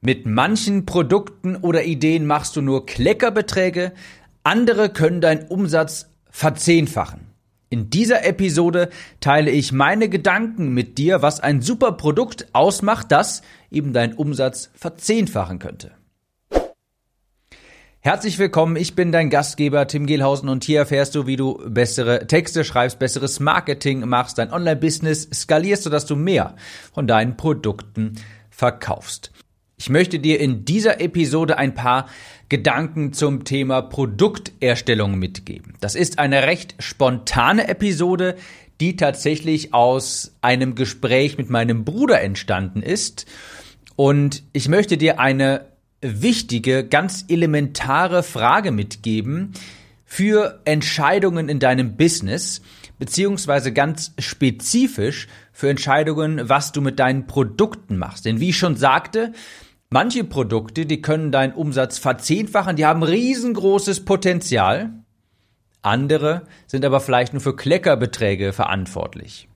Mit manchen Produkten oder Ideen machst du nur Kleckerbeträge, andere können deinen Umsatz verzehnfachen. In dieser Episode teile ich meine Gedanken mit dir, was ein super Produkt ausmacht, das eben deinen Umsatz verzehnfachen könnte. Herzlich willkommen, ich bin dein Gastgeber Tim Gehlhausen und hier erfährst du, wie du bessere Texte schreibst, besseres Marketing machst, dein Online-Business skalierst, sodass du mehr von deinen Produkten verkaufst. Ich möchte dir in dieser Episode ein paar Gedanken zum Thema Produkterstellung mitgeben. Das ist eine recht spontane Episode, die tatsächlich aus einem Gespräch mit meinem Bruder entstanden ist. Und ich möchte dir eine wichtige, ganz elementare Frage mitgeben für Entscheidungen in deinem Business, beziehungsweise ganz spezifisch für Entscheidungen, was du mit deinen Produkten machst. Denn wie ich schon sagte, Manche Produkte, die können deinen Umsatz verzehnfachen, die haben riesengroßes Potenzial. Andere sind aber vielleicht nur für Kleckerbeträge verantwortlich.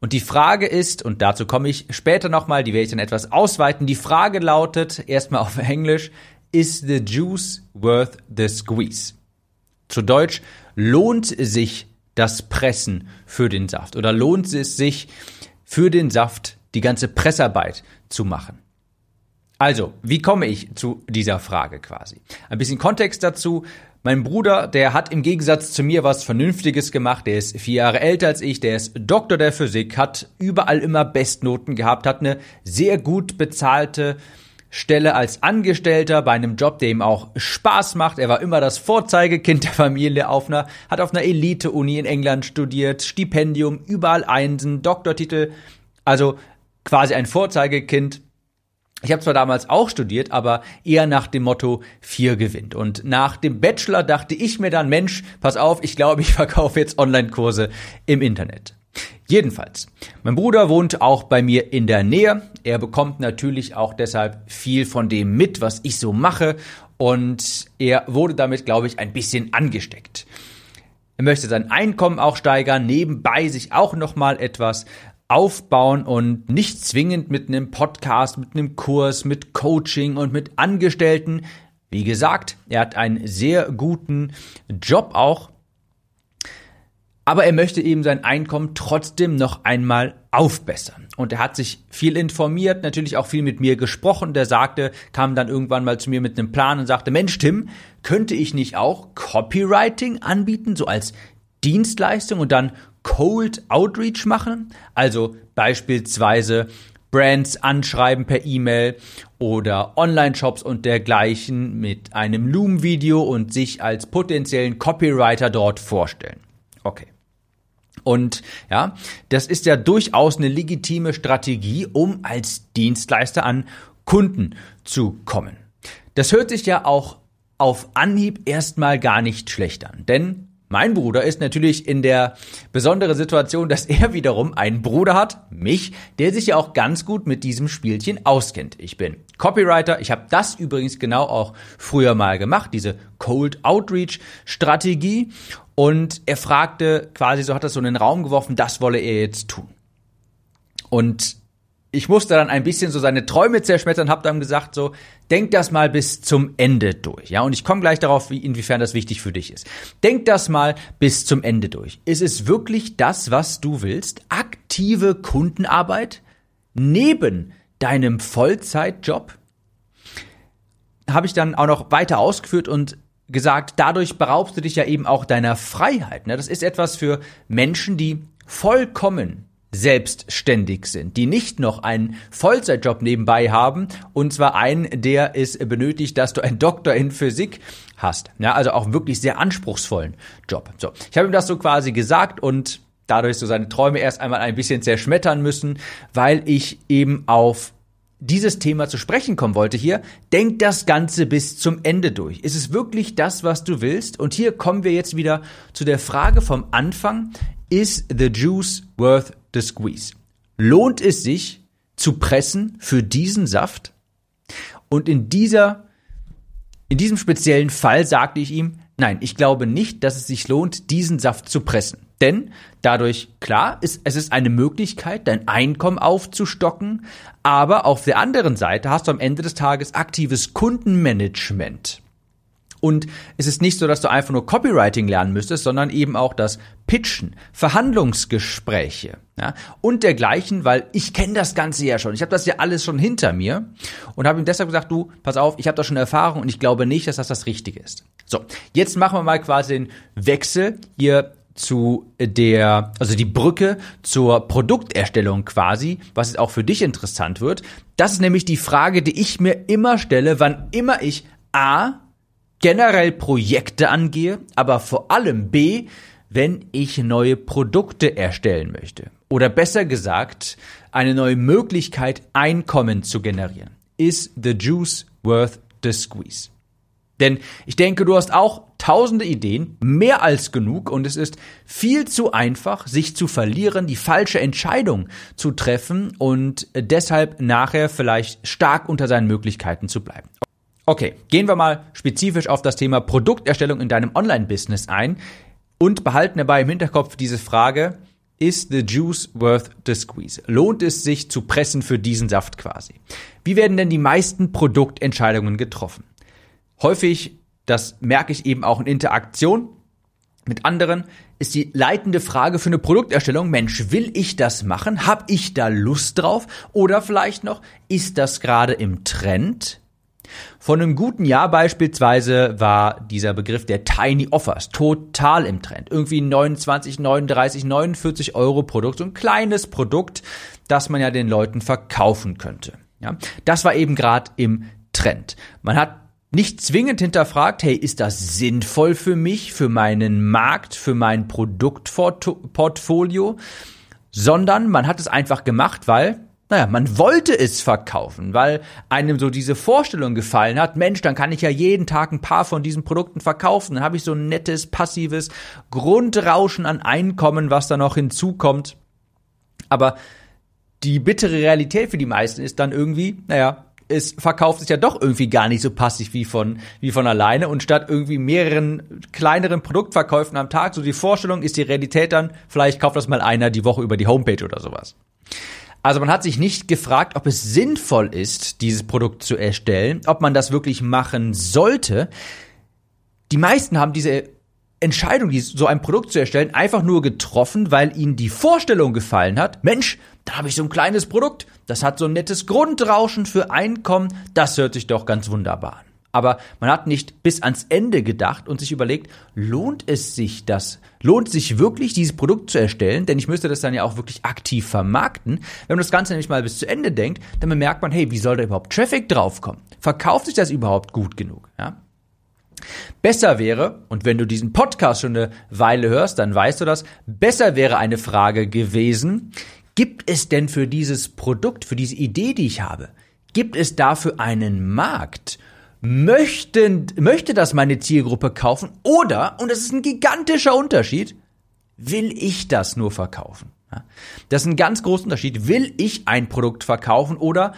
Und die Frage ist, und dazu komme ich später nochmal, die werde ich dann etwas ausweiten, die Frage lautet, erstmal auf Englisch, is the juice worth the squeeze? Zu Deutsch, lohnt sich das Pressen für den Saft oder lohnt es sich für den Saft die ganze Pressarbeit zu machen? Also, wie komme ich zu dieser Frage quasi? Ein bisschen Kontext dazu. Mein Bruder, der hat im Gegensatz zu mir was Vernünftiges gemacht. Der ist vier Jahre älter als ich, der ist Doktor der Physik, hat überall immer Bestnoten gehabt, hat eine sehr gut bezahlte Stelle als Angestellter bei einem Job, der ihm auch Spaß macht. Er war immer das Vorzeigekind der Familie auf einer, hat auf einer Elite-Uni in England studiert, Stipendium, überall Einsen, Doktortitel. Also quasi ein Vorzeigekind ich habe zwar damals auch studiert, aber eher nach dem Motto vier gewinnt. Und nach dem Bachelor dachte ich mir dann, Mensch, pass auf, ich glaube, ich verkaufe jetzt Online-Kurse im Internet. Jedenfalls, mein Bruder wohnt auch bei mir in der Nähe. Er bekommt natürlich auch deshalb viel von dem mit, was ich so mache. Und er wurde damit, glaube ich, ein bisschen angesteckt. Er möchte sein Einkommen auch steigern, nebenbei sich auch nochmal etwas aufbauen und nicht zwingend mit einem Podcast, mit einem Kurs, mit Coaching und mit Angestellten. Wie gesagt, er hat einen sehr guten Job auch. Aber er möchte eben sein Einkommen trotzdem noch einmal aufbessern. Und er hat sich viel informiert, natürlich auch viel mit mir gesprochen. Der sagte, kam dann irgendwann mal zu mir mit einem Plan und sagte, Mensch, Tim, könnte ich nicht auch Copywriting anbieten, so als Dienstleistung und dann Cold Outreach machen, also beispielsweise Brands anschreiben per E-Mail oder Online-Shops und dergleichen mit einem Loom-Video und sich als potenziellen Copywriter dort vorstellen. Okay. Und ja, das ist ja durchaus eine legitime Strategie, um als Dienstleister an Kunden zu kommen. Das hört sich ja auch auf Anhieb erstmal gar nicht schlecht an, denn mein Bruder ist natürlich in der besonderen Situation, dass er wiederum einen Bruder hat, mich, der sich ja auch ganz gut mit diesem Spielchen auskennt. Ich bin Copywriter, ich habe das übrigens genau auch früher mal gemacht, diese Cold Outreach Strategie. Und er fragte quasi, so hat er so in den Raum geworfen, das wolle er jetzt tun. Und ich musste dann ein bisschen so seine Träume zerschmettern, habe dann gesagt so, denk das mal bis zum Ende durch, ja, und ich komme gleich darauf, wie, inwiefern das wichtig für dich ist. Denk das mal bis zum Ende durch. Ist es wirklich das, was du willst? Aktive Kundenarbeit neben deinem Vollzeitjob? Habe ich dann auch noch weiter ausgeführt und gesagt, dadurch beraubst du dich ja eben auch deiner Freiheit. Ne? Das ist etwas für Menschen, die vollkommen selbstständig sind, die nicht noch einen Vollzeitjob nebenbei haben und zwar einen, der es benötigt, dass du einen Doktor in Physik hast. Ja, also auch wirklich sehr anspruchsvollen Job. So, ich habe ihm das so quasi gesagt und dadurch so seine Träume erst einmal ein bisschen zerschmettern müssen, weil ich eben auf dieses Thema zu sprechen kommen wollte hier, denk das Ganze bis zum Ende durch. Ist es wirklich das, was du willst? Und hier kommen wir jetzt wieder zu der Frage vom Anfang. Is the juice worth the squeeze? Lohnt es sich zu pressen für diesen Saft? Und in dieser, in diesem speziellen Fall sagte ich ihm, nein, ich glaube nicht, dass es sich lohnt, diesen Saft zu pressen. Denn dadurch, klar, ist, es ist eine Möglichkeit, dein Einkommen aufzustocken, aber auf der anderen Seite hast du am Ende des Tages aktives Kundenmanagement. Und es ist nicht so, dass du einfach nur Copywriting lernen müsstest, sondern eben auch das Pitchen, Verhandlungsgespräche ja, und dergleichen, weil ich kenne das Ganze ja schon. Ich habe das ja alles schon hinter mir und habe ihm deshalb gesagt, du, pass auf, ich habe da schon Erfahrung und ich glaube nicht, dass das das Richtige ist. So, jetzt machen wir mal quasi den Wechsel hier zu der, also die Brücke zur Produkterstellung quasi, was jetzt auch für dich interessant wird. Das ist nämlich die Frage, die ich mir immer stelle, wann immer ich A, generell Projekte angehe, aber vor allem B, wenn ich neue Produkte erstellen möchte. Oder besser gesagt, eine neue Möglichkeit, Einkommen zu generieren. Is the juice worth the squeeze? Denn ich denke, du hast auch tausende Ideen, mehr als genug, und es ist viel zu einfach, sich zu verlieren, die falsche Entscheidung zu treffen und deshalb nachher vielleicht stark unter seinen Möglichkeiten zu bleiben. Okay, gehen wir mal spezifisch auf das Thema Produkterstellung in deinem Online-Business ein und behalten dabei im Hinterkopf diese Frage, is the juice worth the squeeze? Lohnt es sich zu pressen für diesen Saft quasi? Wie werden denn die meisten Produktentscheidungen getroffen? Häufig, das merke ich eben auch in Interaktion mit anderen, ist die leitende Frage für eine Produkterstellung, Mensch, will ich das machen? Hab ich da Lust drauf? Oder vielleicht noch, ist das gerade im Trend? Von einem guten Jahr beispielsweise war dieser Begriff der Tiny Offers total im Trend. Irgendwie 29, 39, 49 Euro Produkt, so ein kleines Produkt, das man ja den Leuten verkaufen könnte. Ja, das war eben gerade im Trend. Man hat nicht zwingend hinterfragt, hey, ist das sinnvoll für mich, für meinen Markt, für mein Produktportfolio, sondern man hat es einfach gemacht, weil naja, man wollte es verkaufen, weil einem so diese Vorstellung gefallen hat, Mensch, dann kann ich ja jeden Tag ein paar von diesen Produkten verkaufen, dann habe ich so ein nettes, passives Grundrauschen an Einkommen, was da noch hinzukommt. Aber die bittere Realität für die meisten ist dann irgendwie, naja, es verkauft sich ja doch irgendwie gar nicht so passiv wie von, wie von alleine und statt irgendwie mehreren kleineren Produktverkäufen am Tag, so die Vorstellung ist die Realität dann, vielleicht kauft das mal einer die Woche über die Homepage oder sowas. Also man hat sich nicht gefragt, ob es sinnvoll ist, dieses Produkt zu erstellen, ob man das wirklich machen sollte. Die meisten haben diese Entscheidung, so ein Produkt zu erstellen, einfach nur getroffen, weil ihnen die Vorstellung gefallen hat. Mensch, da habe ich so ein kleines Produkt, das hat so ein nettes Grundrauschen für Einkommen, das hört sich doch ganz wunderbar an. Aber man hat nicht bis ans Ende gedacht und sich überlegt, lohnt es sich das? Lohnt sich wirklich, dieses Produkt zu erstellen? Denn ich müsste das dann ja auch wirklich aktiv vermarkten. Wenn man das Ganze nämlich mal bis zu Ende denkt, dann bemerkt man, hey, wie soll da überhaupt Traffic draufkommen? Verkauft sich das überhaupt gut genug? Ja? Besser wäre, und wenn du diesen Podcast schon eine Weile hörst, dann weißt du das, besser wäre eine Frage gewesen, gibt es denn für dieses Produkt, für diese Idee, die ich habe, gibt es dafür einen Markt? Möchten, möchte das meine Zielgruppe kaufen oder, und das ist ein gigantischer Unterschied, will ich das nur verkaufen? Das ist ein ganz großer Unterschied. Will ich ein Produkt verkaufen oder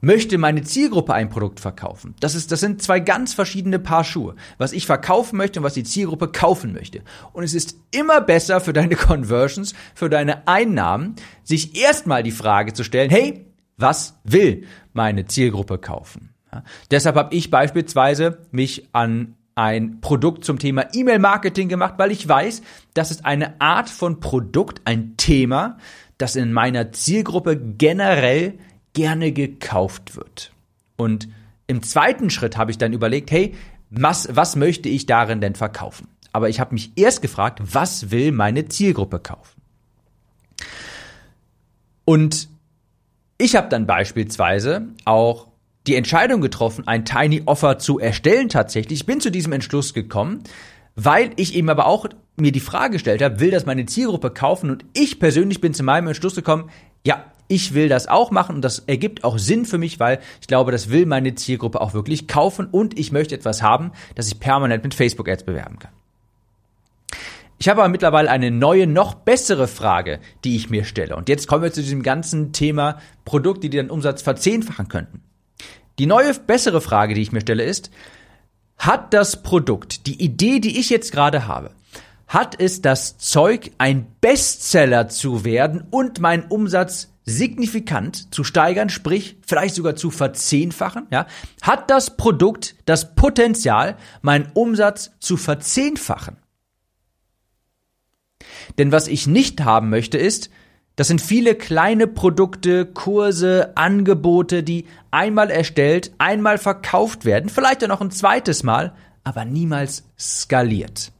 möchte meine Zielgruppe ein Produkt verkaufen? Das ist, das sind zwei ganz verschiedene Paar Schuhe. Was ich verkaufen möchte und was die Zielgruppe kaufen möchte. Und es ist immer besser für deine Conversions, für deine Einnahmen, sich erstmal die Frage zu stellen, hey, was will meine Zielgruppe kaufen? Ja, deshalb habe ich beispielsweise mich an ein Produkt zum Thema E-Mail-Marketing gemacht, weil ich weiß, das ist eine Art von Produkt, ein Thema, das in meiner Zielgruppe generell gerne gekauft wird. Und im zweiten Schritt habe ich dann überlegt, hey, was, was möchte ich darin denn verkaufen? Aber ich habe mich erst gefragt, was will meine Zielgruppe kaufen? Und ich habe dann beispielsweise auch die Entscheidung getroffen, ein Tiny Offer zu erstellen tatsächlich. Ich bin zu diesem Entschluss gekommen, weil ich eben aber auch mir die Frage gestellt habe, will das meine Zielgruppe kaufen? Und ich persönlich bin zu meinem Entschluss gekommen, ja, ich will das auch machen und das ergibt auch Sinn für mich, weil ich glaube, das will meine Zielgruppe auch wirklich kaufen und ich möchte etwas haben, das ich permanent mit Facebook Ads bewerben kann. Ich habe aber mittlerweile eine neue, noch bessere Frage, die ich mir stelle. Und jetzt kommen wir zu diesem ganzen Thema Produkte, die den Umsatz verzehnfachen könnten. Die neue, bessere Frage, die ich mir stelle, ist, hat das Produkt, die Idee, die ich jetzt gerade habe, hat es das Zeug, ein Bestseller zu werden und meinen Umsatz signifikant zu steigern, sprich vielleicht sogar zu verzehnfachen, ja, hat das Produkt das Potenzial, meinen Umsatz zu verzehnfachen. Denn was ich nicht haben möchte ist, das sind viele kleine Produkte, Kurse, Angebote, die einmal erstellt, einmal verkauft werden, vielleicht auch noch ein zweites Mal, aber niemals skaliert.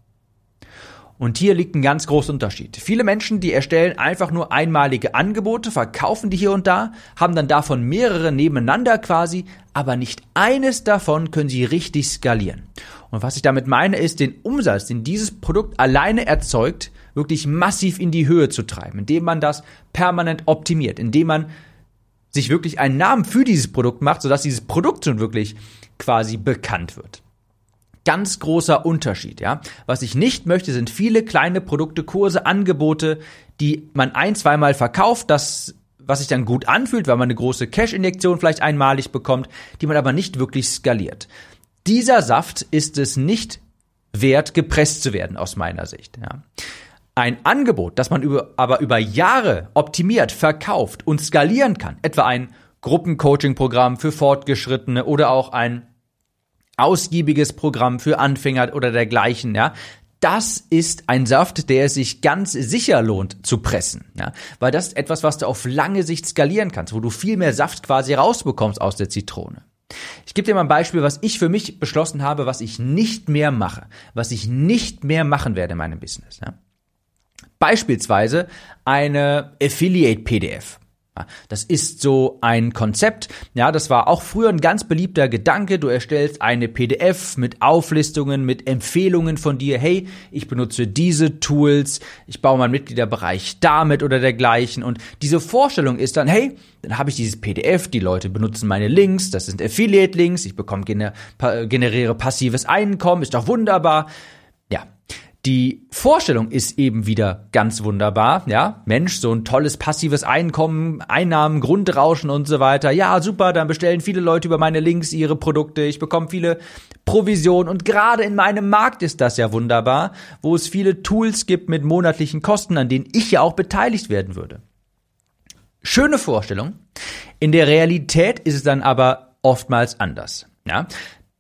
Und hier liegt ein ganz großer Unterschied. Viele Menschen, die erstellen einfach nur einmalige Angebote, verkaufen die hier und da, haben dann davon mehrere nebeneinander quasi, aber nicht eines davon können sie richtig skalieren. Und was ich damit meine, ist den Umsatz, den dieses Produkt alleine erzeugt, wirklich massiv in die Höhe zu treiben, indem man das permanent optimiert, indem man sich wirklich einen Namen für dieses Produkt macht, sodass dieses Produkt schon wirklich quasi bekannt wird. Ganz großer Unterschied, ja. Was ich nicht möchte, sind viele kleine Produkte, Kurse, Angebote, die man ein, zweimal verkauft, das was sich dann gut anfühlt, weil man eine große Cash-Injektion vielleicht einmalig bekommt, die man aber nicht wirklich skaliert. Dieser Saft ist es nicht wert, gepresst zu werden, aus meiner Sicht. Ja. Ein Angebot, das man über, aber über Jahre optimiert, verkauft und skalieren kann, etwa ein Gruppencoaching-Programm für Fortgeschrittene oder auch ein ausgiebiges Programm für Anfänger oder dergleichen, ja, das ist ein Saft, der es sich ganz sicher lohnt zu pressen, ja, weil das ist etwas, was du auf lange Sicht skalieren kannst, wo du viel mehr Saft quasi rausbekommst aus der Zitrone. Ich gebe dir mal ein Beispiel, was ich für mich beschlossen habe, was ich nicht mehr mache, was ich nicht mehr machen werde in meinem Business. Ja. Beispielsweise eine Affiliate-PDF. Das ist so ein Konzept. Ja, das war auch früher ein ganz beliebter Gedanke. Du erstellst eine PDF mit Auflistungen, mit Empfehlungen von dir. Hey, ich benutze diese Tools. Ich baue meinen Mitgliederbereich damit oder dergleichen. Und diese Vorstellung ist dann, hey, dann habe ich dieses PDF. Die Leute benutzen meine Links. Das sind Affiliate-Links. Ich bekomme gener generiere passives Einkommen. Ist doch wunderbar. Ja, die Vorstellung ist eben wieder ganz wunderbar, ja. Mensch, so ein tolles passives Einkommen, Einnahmen, Grundrauschen und so weiter. Ja, super, dann bestellen viele Leute über meine Links ihre Produkte. Ich bekomme viele Provisionen und gerade in meinem Markt ist das ja wunderbar, wo es viele Tools gibt mit monatlichen Kosten, an denen ich ja auch beteiligt werden würde. Schöne Vorstellung. In der Realität ist es dann aber oftmals anders, ja.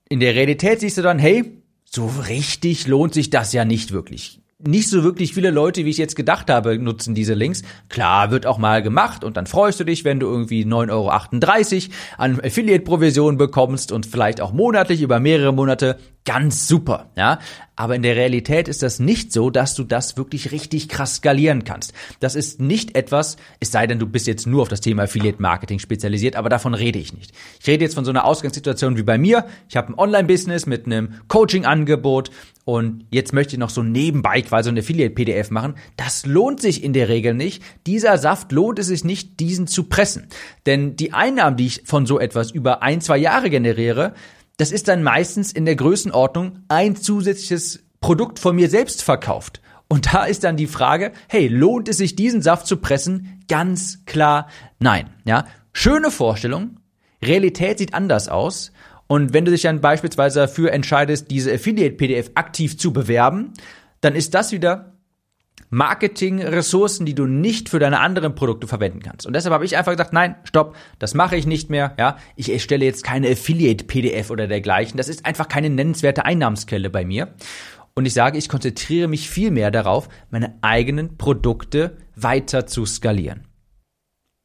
In der Realität siehst du dann, hey, so richtig lohnt sich das ja nicht wirklich. Nicht so wirklich viele Leute, wie ich jetzt gedacht habe, nutzen diese Links. Klar, wird auch mal gemacht und dann freust du dich, wenn du irgendwie 9,38 Euro an Affiliate-Provision bekommst und vielleicht auch monatlich über mehrere Monate. Ganz super, ja. Aber in der Realität ist das nicht so, dass du das wirklich richtig krass skalieren kannst. Das ist nicht etwas, es sei denn, du bist jetzt nur auf das Thema Affiliate Marketing spezialisiert, aber davon rede ich nicht. Ich rede jetzt von so einer Ausgangssituation wie bei mir. Ich habe ein Online-Business mit einem Coaching-Angebot und jetzt möchte ich noch so nebenbei quasi ein Affiliate-PDF machen. Das lohnt sich in der Regel nicht. Dieser Saft lohnt es sich nicht, diesen zu pressen. Denn die Einnahmen, die ich von so etwas über ein, zwei Jahre generiere, das ist dann meistens in der Größenordnung ein zusätzliches Produkt von mir selbst verkauft. Und da ist dann die Frage, hey, lohnt es sich diesen Saft zu pressen? Ganz klar nein, ja. Schöne Vorstellung, Realität sieht anders aus. Und wenn du dich dann beispielsweise dafür entscheidest, diese Affiliate-PDF aktiv zu bewerben, dann ist das wieder Marketing-Ressourcen, die du nicht für deine anderen Produkte verwenden kannst. Und deshalb habe ich einfach gesagt, nein, stopp, das mache ich nicht mehr. Ja, ich erstelle jetzt keine Affiliate-PDF oder dergleichen. Das ist einfach keine nennenswerte Einnahmensquelle bei mir. Und ich sage, ich konzentriere mich viel mehr darauf, meine eigenen Produkte weiter zu skalieren.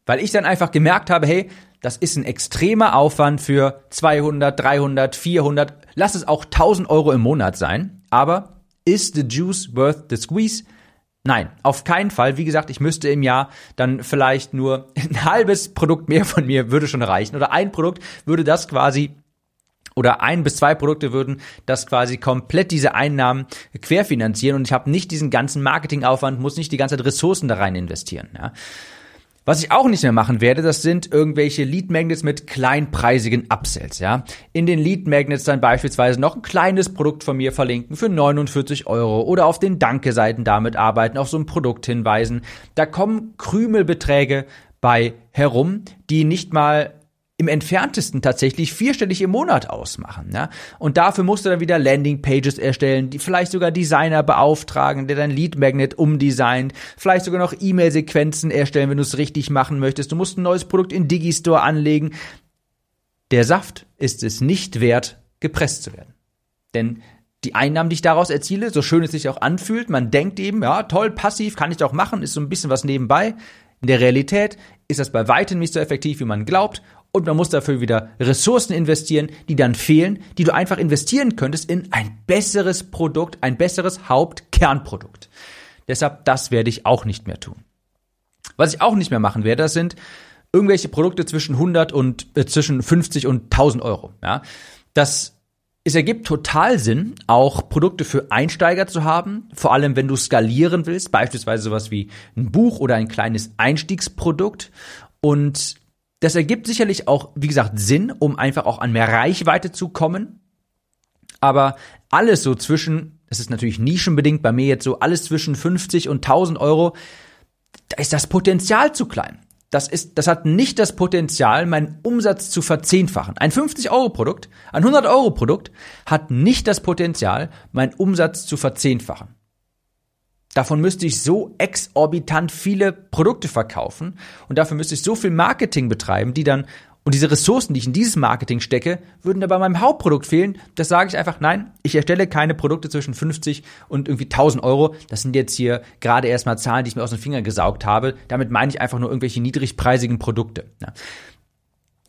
Weil ich dann einfach gemerkt habe, hey, das ist ein extremer Aufwand für 200, 300, 400, lass es auch 1000 Euro im Monat sein. Aber is the juice worth the squeeze? Nein, auf keinen Fall. Wie gesagt, ich müsste im Jahr dann vielleicht nur ein halbes Produkt mehr von mir würde schon reichen. Oder ein Produkt würde das quasi oder ein bis zwei Produkte würden das quasi komplett diese Einnahmen querfinanzieren und ich habe nicht diesen ganzen Marketingaufwand, muss nicht die ganze Zeit Ressourcen da rein investieren. Ja. Was ich auch nicht mehr machen werde, das sind irgendwelche Lead Magnets mit kleinpreisigen Upsells, ja. In den Lead Magnets dann beispielsweise noch ein kleines Produkt von mir verlinken für 49 Euro oder auf den Danke-Seiten damit arbeiten, auf so ein Produkt hinweisen. Da kommen Krümelbeträge bei herum, die nicht mal im entferntesten tatsächlich vierstellig im Monat ausmachen. Ja? Und dafür musst du dann wieder Landingpages erstellen, die vielleicht sogar Designer beauftragen, der dein Lead Magnet umdesignt, vielleicht sogar noch E-Mail-Sequenzen erstellen, wenn du es richtig machen möchtest. Du musst ein neues Produkt in Digistore anlegen. Der Saft ist es nicht wert, gepresst zu werden. Denn die Einnahmen, die ich daraus erziele, so schön es sich auch anfühlt, man denkt eben, ja, toll, passiv, kann ich doch machen, ist so ein bisschen was nebenbei. In der Realität ist das bei weitem nicht so effektiv, wie man glaubt. Und man muss dafür wieder Ressourcen investieren, die dann fehlen, die du einfach investieren könntest in ein besseres Produkt, ein besseres Hauptkernprodukt. Deshalb, das werde ich auch nicht mehr tun. Was ich auch nicht mehr machen werde, das sind irgendwelche Produkte zwischen 100 und äh, zwischen 50 und 1000 Euro. Ja, das es ergibt total Sinn, auch Produkte für Einsteiger zu haben, vor allem wenn du skalieren willst, beispielsweise sowas wie ein Buch oder ein kleines Einstiegsprodukt. Und das ergibt sicherlich auch, wie gesagt, Sinn, um einfach auch an mehr Reichweite zu kommen. Aber alles so zwischen, das ist natürlich nischenbedingt bei mir jetzt so, alles zwischen 50 und 1000 Euro, da ist das Potenzial zu klein das ist, das hat nicht das Potenzial, meinen Umsatz zu verzehnfachen. Ein 50-Euro-Produkt, ein 100-Euro-Produkt hat nicht das Potenzial, meinen Umsatz zu verzehnfachen. Davon müsste ich so exorbitant viele Produkte verkaufen und dafür müsste ich so viel Marketing betreiben, die dann und diese Ressourcen, die ich in dieses Marketing stecke, würden da bei meinem Hauptprodukt fehlen. Das sage ich einfach, nein, ich erstelle keine Produkte zwischen 50 und irgendwie 1000 Euro. Das sind jetzt hier gerade erstmal Zahlen, die ich mir aus den Fingern gesaugt habe. Damit meine ich einfach nur irgendwelche niedrigpreisigen Produkte. Ja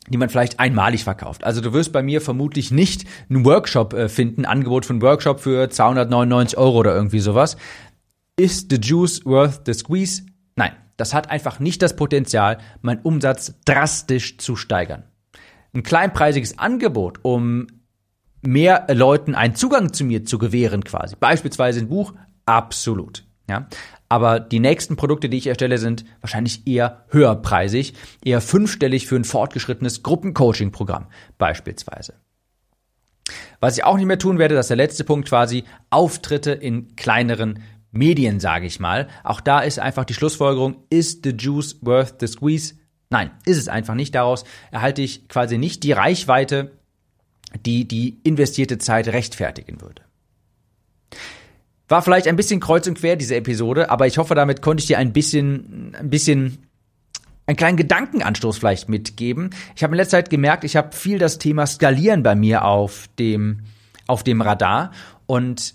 die man vielleicht einmalig verkauft. Also du wirst bei mir vermutlich nicht einen Workshop äh, finden, Angebot von Workshop für 299 Euro oder irgendwie sowas. Ist the juice worth the squeeze? Nein, das hat einfach nicht das Potenzial, meinen Umsatz drastisch zu steigern. Ein kleinpreisiges Angebot, um mehr Leuten einen Zugang zu mir zu gewähren quasi, beispielsweise ein Buch, absolut. Ja, aber die nächsten Produkte, die ich erstelle, sind wahrscheinlich eher höherpreisig, eher fünfstellig für ein fortgeschrittenes Gruppencoaching-Programm beispielsweise. Was ich auch nicht mehr tun werde, das ist der letzte Punkt quasi, Auftritte in kleineren Medien, sage ich mal. Auch da ist einfach die Schlussfolgerung, ist the juice worth the squeeze? Nein, ist es einfach nicht. Daraus erhalte ich quasi nicht die Reichweite, die die investierte Zeit rechtfertigen würde. War vielleicht ein bisschen kreuz und quer diese Episode, aber ich hoffe, damit konnte ich dir ein bisschen, ein bisschen einen kleinen Gedankenanstoß vielleicht mitgeben. Ich habe in letzter Zeit gemerkt, ich habe viel das Thema Skalieren bei mir auf dem, auf dem Radar und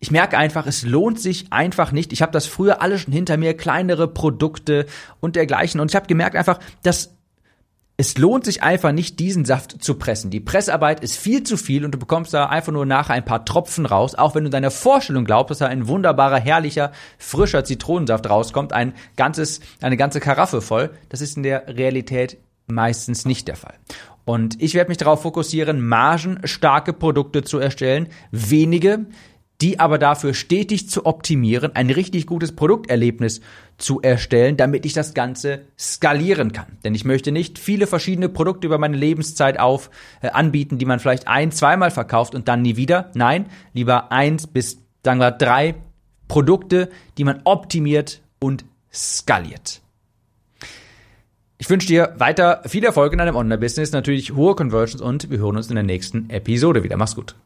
ich merke einfach, es lohnt sich einfach nicht. Ich habe das früher alles schon hinter mir, kleinere Produkte und dergleichen. Und ich habe gemerkt einfach, dass es lohnt sich einfach nicht, diesen Saft zu pressen. Die Pressarbeit ist viel zu viel und du bekommst da einfach nur nachher ein paar Tropfen raus. Auch wenn du deiner Vorstellung glaubst, dass da ein wunderbarer, herrlicher, frischer Zitronensaft rauskommt, ein ganzes, eine ganze Karaffe voll. Das ist in der Realität meistens nicht der Fall. Und ich werde mich darauf fokussieren, margenstarke Produkte zu erstellen, wenige, die aber dafür stetig zu optimieren, ein richtig gutes Produkterlebnis zu erstellen, damit ich das Ganze skalieren kann. Denn ich möchte nicht viele verschiedene Produkte über meine Lebenszeit auf äh, anbieten, die man vielleicht ein, zweimal verkauft und dann nie wieder. Nein, lieber eins bis, sagen wir, drei Produkte, die man optimiert und skaliert. Ich wünsche dir weiter viel Erfolg in deinem Online-Business, natürlich hohe Conversions und wir hören uns in der nächsten Episode wieder. Mach's gut.